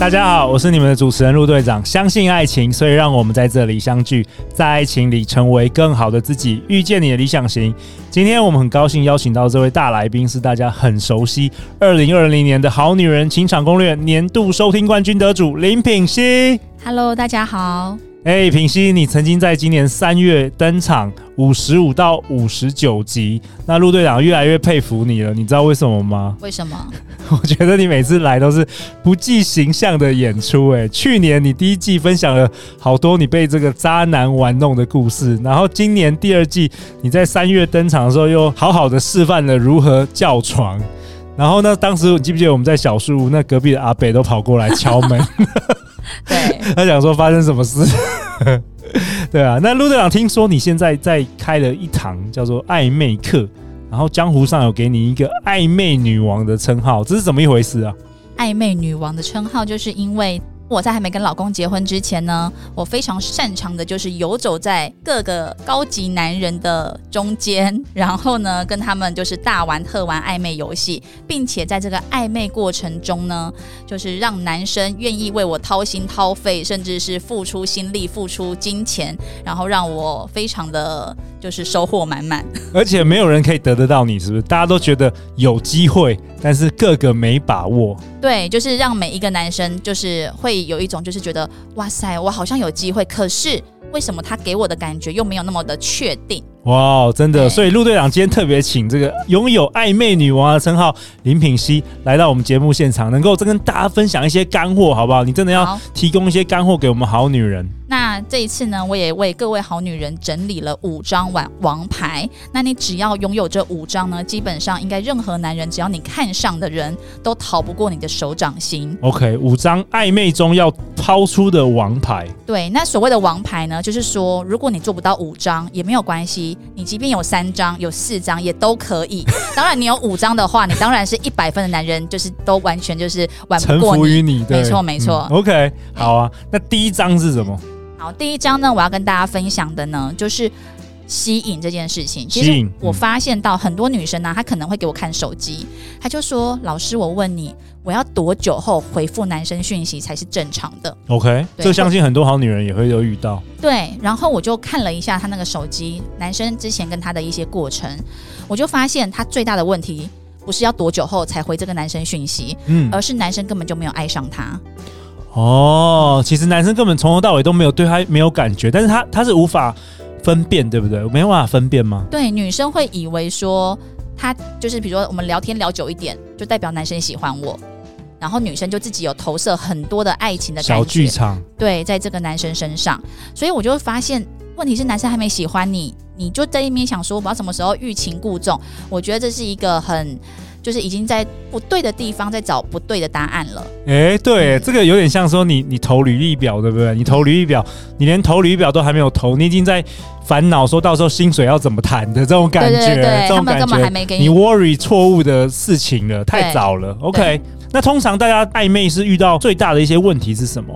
大家好，我是你们的主持人陆队长。相信爱情，所以让我们在这里相聚，在爱情里成为更好的自己，遇见你的理想型。今天我们很高兴邀请到这位大来宾，是大家很熟悉，二零二零年的好女人情场攻略年度收听冠军得主林品熙。Hello，大家好。哎、欸，品熙，你曾经在今年三月登场五十五到五十九集，那陆队长越来越佩服你了，你知道为什么吗？为什么？我觉得你每次来都是不计形象的演出。哎，去年你第一季分享了好多你被这个渣男玩弄的故事，然后今年第二季你在三月登场的时候又好好的示范了如何叫床，然后呢，当时你记不记得我们在小树屋，那隔壁的阿北都跑过来敲门。对，他想说发生什么事？对啊，那陆队长听说你现在在开了一堂叫做暧昧课，然后江湖上有给你一个暧昧女王的称号，这是怎么一回事啊？暧昧女王的称号就是因为。我在还没跟老公结婚之前呢，我非常擅长的就是游走在各个高级男人的中间，然后呢，跟他们就是大玩特玩暧昧游戏，并且在这个暧昧过程中呢，就是让男生愿意为我掏心掏肺，甚至是付出心力、付出金钱，然后让我非常的就是收获满满。而且没有人可以得得到你，是不是？大家都觉得有机会，但是个个没把握。对，就是让每一个男生就是会有一种就是觉得哇塞，我好像有机会，可是为什么他给我的感觉又没有那么的确定？哇，真的，所以陆队长今天特别请这个拥有暧昧女王的称号林品熙来到我们节目现场，能够再跟大家分享一些干货，好不好？你真的要提供一些干货给我们好女人。那这一次呢，我也为各位好女人整理了五张王王牌。那你只要拥有这五张呢，基本上应该任何男人只要你看上的人都逃不过你的手掌心。OK，五张暧昧中要抛出的王牌。对，那所谓的王牌呢，就是说如果你做不到五张也没有关系，你即便有三张、有四张也都可以。当然，你有五张的话，你当然是一百分的男人，就是都完全就是玩不过你。臣服于你，没错没错。嗯，OK，好啊。那第一张是什么？好，第一张呢，我要跟大家分享的呢，就是吸引这件事情。其实我发现到很多女生呢、啊，她可能会给我看手机，她就说：“老师，我问你，我要多久后回复男生讯息才是正常的？”OK，这相信很多好女人也会有遇到。对，然后我就看了一下她那个手机，男生之前跟她的一些过程，我就发现她最大的问题不是要多久后才回这个男生讯息，嗯，而是男生根本就没有爱上她。哦，其实男生根本从头到尾都没有对他没有感觉，但是他他是无法分辨，对不对？没有办法分辨吗？对，女生会以为说他就是，比如说我们聊天聊久一点，就代表男生喜欢我，然后女生就自己有投射很多的爱情的感觉，小剧场，对，在这个男生身上，所以我就会发现，问题是男生还没喜欢你，你就在一边想说，我不知道什么时候欲擒故纵，我觉得这是一个很。就是已经在不对的地方在找不对的答案了。哎、欸，对，嗯、这个有点像说你你投履历表，对不对？你投履历表，你连投履历表都还没有投，你已经在烦恼说到时候薪水要怎么谈的这种感觉，对对对对，这种感觉，他们根本还没给你，你 worry 错误的事情了，太早了。OK，那通常大家暧昧是遇到最大的一些问题是什么？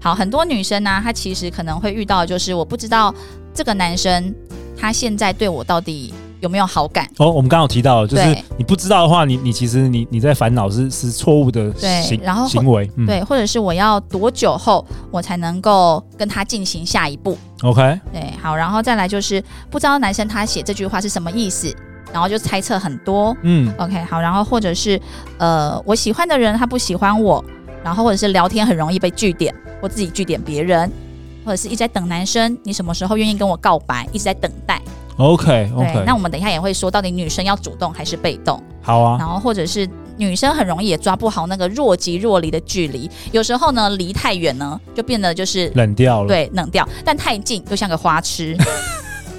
好，很多女生呢、啊，她其实可能会遇到的就是我不知道这个男生他现在对我到底。有没有好感？哦，我们刚刚有提到，就是你不知道的话，你你其实你你在烦恼是是错误的行然后行为，对、嗯，或者是我要多久后我才能够跟他进行下一步？OK，对，好，然后再来就是不知道男生他写这句话是什么意思，然后就猜测很多，嗯，OK，好，然后或者是呃我喜欢的人他不喜欢我，然后或者是聊天很容易被据点，或自己据点别人，或者是一直在等男生，你什么时候愿意跟我告白，一直在等待。OK OK，那我们等一下也会说，到底女生要主动还是被动？好啊。然后或者是女生很容易也抓不好那个若即若离的距离，有时候呢离太远呢就变得就是冷掉了，对，冷掉；但太近又像个花痴。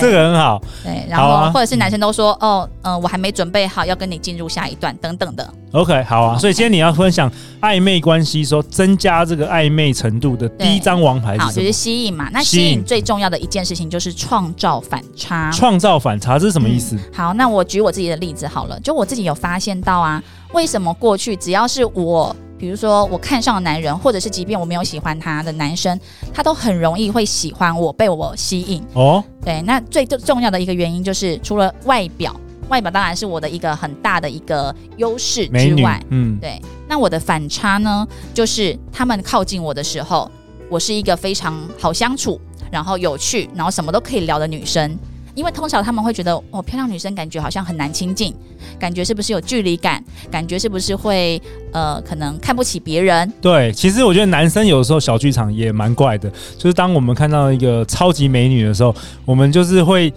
这个很好。对，然后或者是男生都说，哦，嗯、呃，我还没准备好要跟你进入下一段，等等的。OK，好啊。所以今天你要分享暧昧关系，说增加这个暧昧程度的第一张王牌是什么？好，就是吸引嘛。那吸引最重要的一件事情就是创造反差。创造反差，这是什么意思？嗯、好，那我举我自己的例子好了。就我自己有发现到啊，为什么过去只要是我。比如说，我看上的男人，或者是即便我没有喜欢他的男生，他都很容易会喜欢我，被我吸引。哦，对，那最重要的一个原因就是，除了外表，外表当然是我的一个很大的一个优势之外，嗯，对。那我的反差呢，就是他们靠近我的时候，我是一个非常好相处，然后有趣，然后什么都可以聊的女生。因为通常他们会觉得，哦，漂亮女生感觉好像很难亲近，感觉是不是有距离感？感觉是不是会呃，可能看不起别人？对，其实我觉得男生有时候小剧场也蛮怪的，就是当我们看到一个超级美女的时候，我们就是会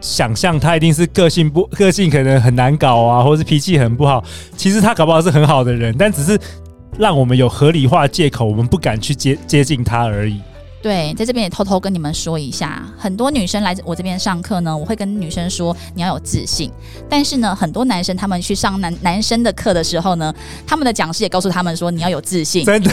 想象她一定是个性不个性可能很难搞啊，或是脾气很不好。其实她搞不好是很好的人，但只是让我们有合理化借口，我们不敢去接接近她而已。对，在这边也偷偷跟你们说一下，很多女生来我这边上课呢，我会跟女生说你要有自信。但是呢，很多男生他们去上男男生的课的时候呢，他们的讲师也告诉他们说你要有自信。真的，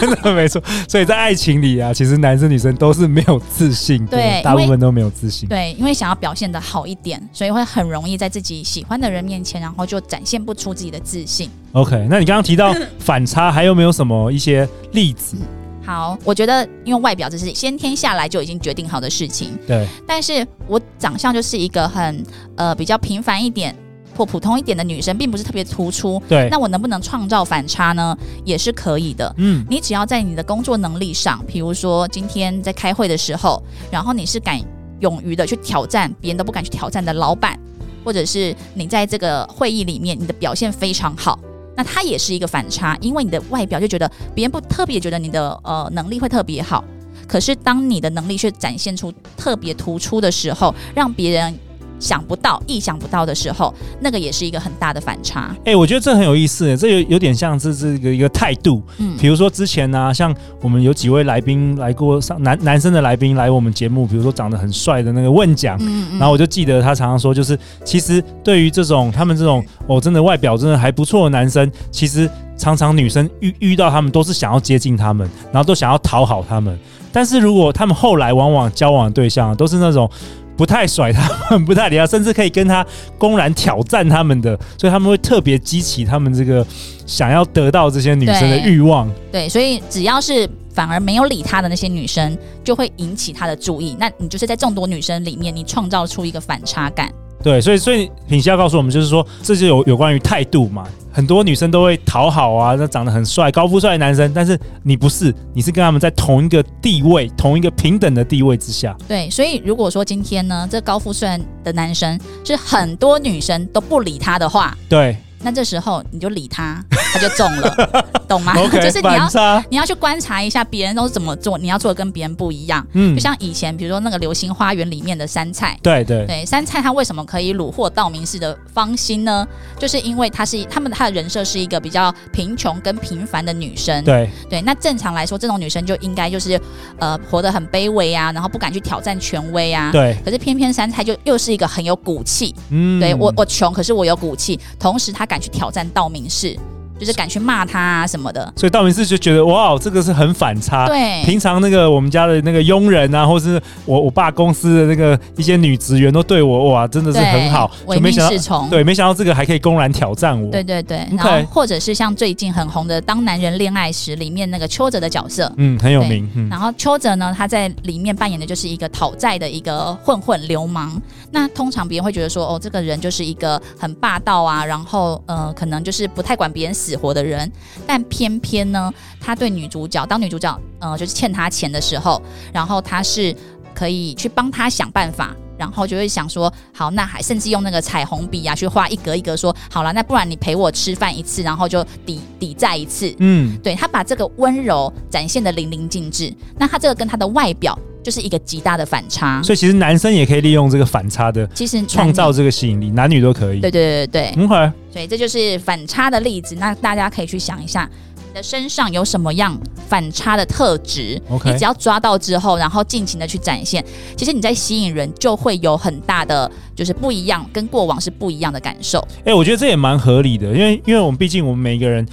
真的没错。所以在爱情里啊，其实男生女生都是没有自信的，对，大部分都没有自信。对，因为想要表现的好一点，所以会很容易在自己喜欢的人面前，然后就展现不出自己的自信。OK，那你刚刚提到反差，还有没有什么一些例子？好，我觉得因为外表这是先天下来就已经决定好的事情。对，但是我长相就是一个很呃比较平凡一点或普通一点的女生，并不是特别突出。对，那我能不能创造反差呢？也是可以的。嗯，你只要在你的工作能力上，比如说今天在开会的时候，然后你是敢勇于的去挑战别人都不敢去挑战的老板，或者是你在这个会议里面你的表现非常好。那它也是一个反差，因为你的外表就觉得别人不特别觉得你的呃能力会特别好，可是当你的能力却展现出特别突出的时候，让别人。想不到、意想不到的时候，那个也是一个很大的反差。哎、欸，我觉得这很有意思，这有有点像是这个一个态度。嗯，比如说之前呢、啊，像我们有几位来宾来过上男男生的来宾来我们节目，比如说长得很帅的那个问奖，嗯嗯，然后我就记得他常常说，就是其实对于这种他们这种哦，真的外表真的还不错的男生，其实常常女生遇遇到他们都是想要接近他们，然后都想要讨好他们。但是如果他们后来往往交往的对象都是那种。不太甩他们，不太理他，甚至可以跟他公然挑战他们的，所以他们会特别激起他们这个想要得到这些女生的欲望。对，所以只要是反而没有理他的那些女生，就会引起他的注意。那你就是在众多女生里面，你创造出一个反差感。对，所以所以品熙要告诉我们，就是说，这就有有关于态度嘛。很多女生都会讨好啊，那长得很帅、高富帅的男生，但是你不是，你是跟他们在同一个地位、同一个平等的地位之下。对，所以如果说今天呢，这高富帅的男生是很多女生都不理他的话，对。那这时候你就理他，他就中了，懂吗？Okay, 就是你要你要去观察一下别人都是怎么做，你要做的跟别人不一样。嗯，就像以前比如说那个《流星花园》里面的杉菜，对对对，杉菜她为什么可以虏获道明寺的芳心呢？就是因为她是他们她的人设是一个比较贫穷跟平凡的女生。对对，那正常来说，这种女生就应该就是呃活得很卑微啊，然后不敢去挑战权威啊。对，可是偏偏杉菜就又是一个很有骨气。嗯，对我我穷，可是我有骨气，同时她。敢去挑战道明寺。就是敢去骂他啊什么的，所以道明寺就觉得哇，这个是很反差。对，平常那个我们家的那个佣人啊，或是我我爸公司的那个一些女职员都对我哇，真的是很好，唯命是从。对，没想到这个还可以公然挑战我。对对对，Okay. 然后或者是像最近很红的《当男人恋爱时》里面那个邱泽的角色，嗯，很有名。嗯、然后邱泽呢，他在里面扮演的就是一个讨债的一个混混流氓。那通常别人会觉得说，哦，这个人就是一个很霸道啊，然后呃，可能就是不太管别人死活的人。但偏偏呢，他对女主角，当女主角呃就是欠他钱的时候，然后他是可以去帮他想办法，然后就会想说，好，那还甚至用那个彩虹笔啊去画一格一格说，说好了，那不然你陪我吃饭一次，然后就抵抵债一次。嗯，对，他把这个温柔展现的淋漓尽致。那他这个跟他的外表就是一个极大的反差。所以其实男生也可以利用这个反差的，其实创造这个吸引力，男女都可以。对对对对对。嗯，好。对，这就是反差的例子。那大家可以去想一下，的身上有什么样反差的特质？OK，你只要抓到之后，然后尽情的去展现，其实你在吸引人就会有很大的就是不一样，跟过往是不一样的感受。哎、欸，我觉得这也蛮合理的，因为因为我们毕竟我们每个人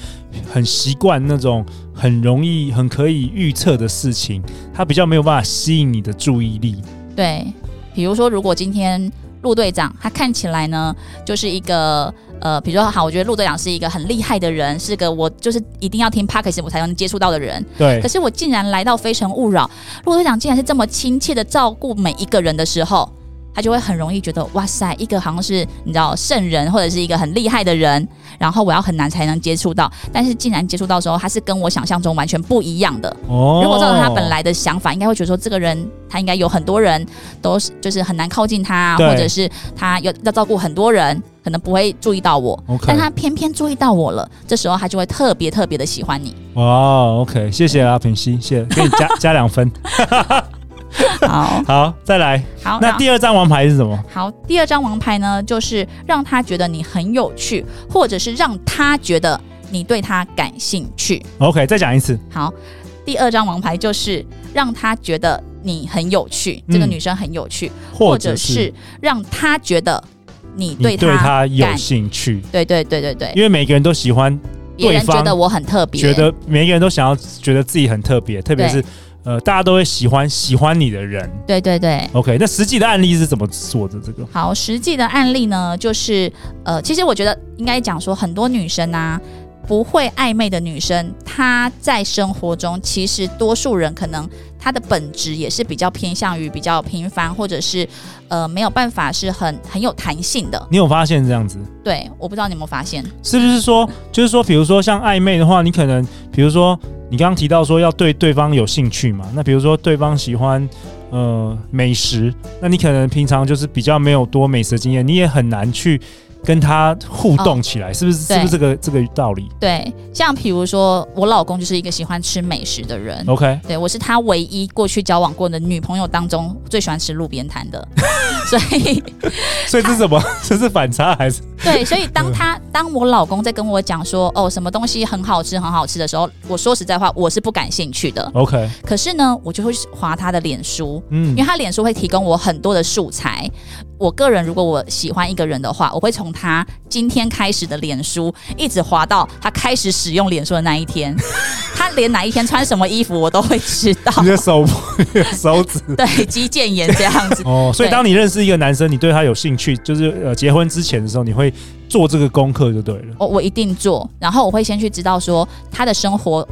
很习惯那种很容易、很可以预测的事情，它比较没有办法吸引你的注意力。对，比如说，如果今天陆队长他看起来呢，就是一个。呃，比如说好，我觉得陆队长是一个很厉害的人，是个我就是一定要听 Podcast 我才能接触到的人。对。可是我竟然来到非诚勿扰，陆队长竟然是这么亲切的照顾每一个人的时候，他就会很容易觉得哇塞，一个好像是你知道圣人或者是一个很厉害的人，然后我要很难才能接触到，但是竟然接触到的时候，他是跟我想象中完全不一样的。哦。如果照着他本来的想法，应该会觉得说这个人他应该有很多人都是就是很难靠近他，或者是他要要照顾很多人。可能不会注意到我，Okay. 但他偏偏注意到我了。这时候他就会特别特别的喜欢你。哇，OK，谢谢啊，品熙，谢谢，给你加 加两分。好好，再来。好，那第二张王牌是什么？好，第二张王牌呢，就是让他觉得你很有趣，或者是让他觉得你对他感兴趣。OK，再讲一次。好，第二张王牌就是让他觉得你很有趣，嗯、这个女生很有趣，或者是让他觉得。你对他，有兴趣，对对对对对，因为每个人都喜欢别人觉得我很特别，觉得每个人都想要觉得自己很特别，特别是呃，大家都会喜欢喜欢你的人。对对对，OK，那实际的案例是怎么做的？这个好，实际的案例呢，就是呃，其实我觉得应该讲说，很多女生啊，不会暧昧的女生，她在生活中其实多数人可能。她的本质也是比较偏向于比较平凡，或者是呃没有办法是很很有弹性的。你有发现这样子？对，我不知道你有没有发现？是不是说，就是说，比如说像暧昧的话，你可能，比如说你刚刚提到说要对对方有兴趣嘛，那比如说对方喜欢呃美食，那你可能平常就是比较没有多美食经验，你也很难去。跟他互动起来，哦、是不是？是不是这个这个道理？对，像比如说，我老公就是一个喜欢吃美食的人。OK，对，我是他唯一过去交往过的女朋友当中最喜欢吃路边摊的，所以，所以这是什么？这是反差还是？对，所以当他当我老公在跟我讲说哦什么东西很好吃很好吃的时候，我说实在话，我是不感兴趣的。OK，可是呢，我就会划他的脸书，嗯，因为他脸书会提供我很多的素材。我个人如果我喜欢一个人的话，我会从他今天开始的脸书一直滑到他开始使用脸书的那一天，他连哪一天穿什么衣服我都会知道。你的手，你的手指，对，肌腱炎这样子。哦，所以当你认识一个男生，你对他有兴趣，就是呃结婚之前的时候，你会做这个功课就对了。我我一定做，然后我会先去知道说他的生活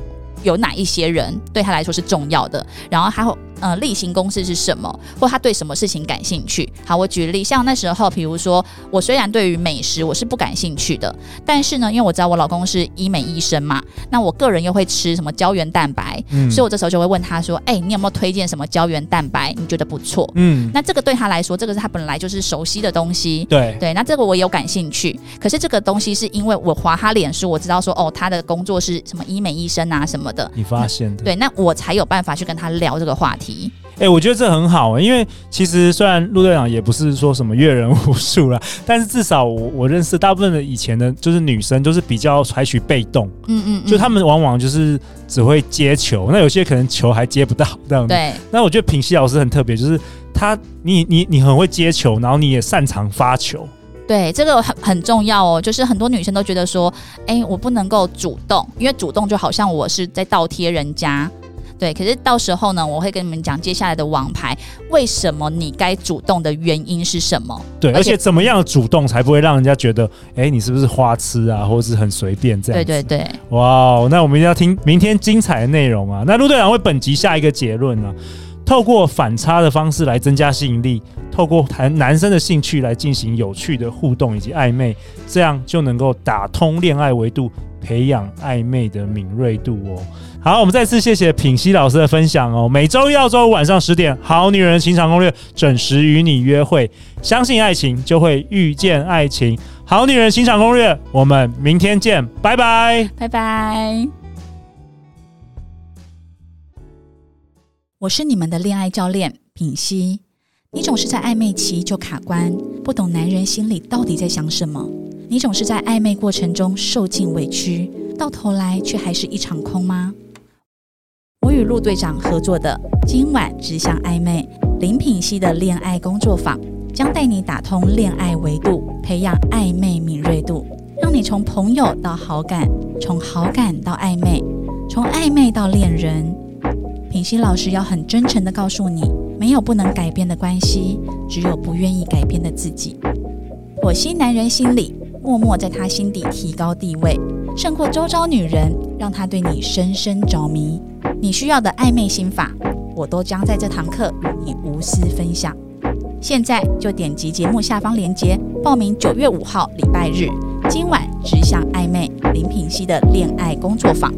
有哪一些人对他来说是重要的，然后他会。呃，例行公事是什么？或他对什么事情感兴趣？好，我举例，像那时候，比如说，我虽然对于美食我是不感兴趣的，但是呢，因为我知道我老公是医美医生嘛，那我个人又会吃什么胶原蛋白，嗯，所以我这时候就会问他说：“哎、欸，你有没有推荐什么胶原蛋白？你觉得不错？”嗯，那这个对他来说，这个是他本来就是熟悉的东西，对对，那这个我有感兴趣。可是这个东西是因为我划他脸书，我知道说哦，他的工作是什么医美医生啊什么的，你发现的，对，那我才有办法去跟他聊这个话题。哎、欸，我觉得这很好，因为其实虽然陆队长也不是说什么阅人无数啦，但是至少我我认识大部分的以前的，就是女生都是比较采取被动，嗯，嗯嗯，就他们往往就是只会接球，那有些可能球还接不到这样子。对。那我觉得品熙老师很特别，就是他你你你很会接球，然后你也擅长发球。对，这个很很重要哦，就是很多女生都觉得说，哎、欸，我不能够主动，因为主动就好像我是在倒贴人家。对，可是到时候呢，我会跟你们讲接下来的王牌，为什么你该主动的原因是什么？对，而且怎么样的主动才不会让人家觉得，哎，你是不是花痴啊，或者是很随便这样？对对对，哇，那我们一定要听明天精彩的内容啊！那陆队长为本集下一个结论呢、啊？透过反差的方式来增加吸引力，透过谈男生的兴趣来进行有趣的互动以及暧昧，这样就能够打通恋爱维度，培养暧昧的敏锐度哦。好，我们再次谢谢品熙老师的分享哦。每周一到周五晚上十点，《好女人情场攻略》准时与你约会。相信爱情，就会遇见爱情。《好女人情场攻略》，我们明天见，拜拜，拜拜。我是你们的恋爱教练品熙。你总是在暧昧期就卡关，不懂男人心里到底在想什么。你总是在暧昧过程中受尽委屈。到头来却还是一场空吗？我与陆队长合作的今晚只想暧昧林品希的恋爱工作坊，将带你打通恋爱维度，培养暧昧敏锐度，让你从朋友到好感，从好感到暧昧，从暧昧到恋人。品熙老师要很真诚地告诉你，没有不能改变的关系，只有不愿意改变的自己。火星男人心里，默默在他心底提高地位，胜过周遭女人，让他对你深深着迷。你需要的暧昧心法，我都将在这堂课与你无私分享。现在就点击节目下方链接报名九月五号礼拜日，今晚只想暧昧林品希的恋爱工作坊。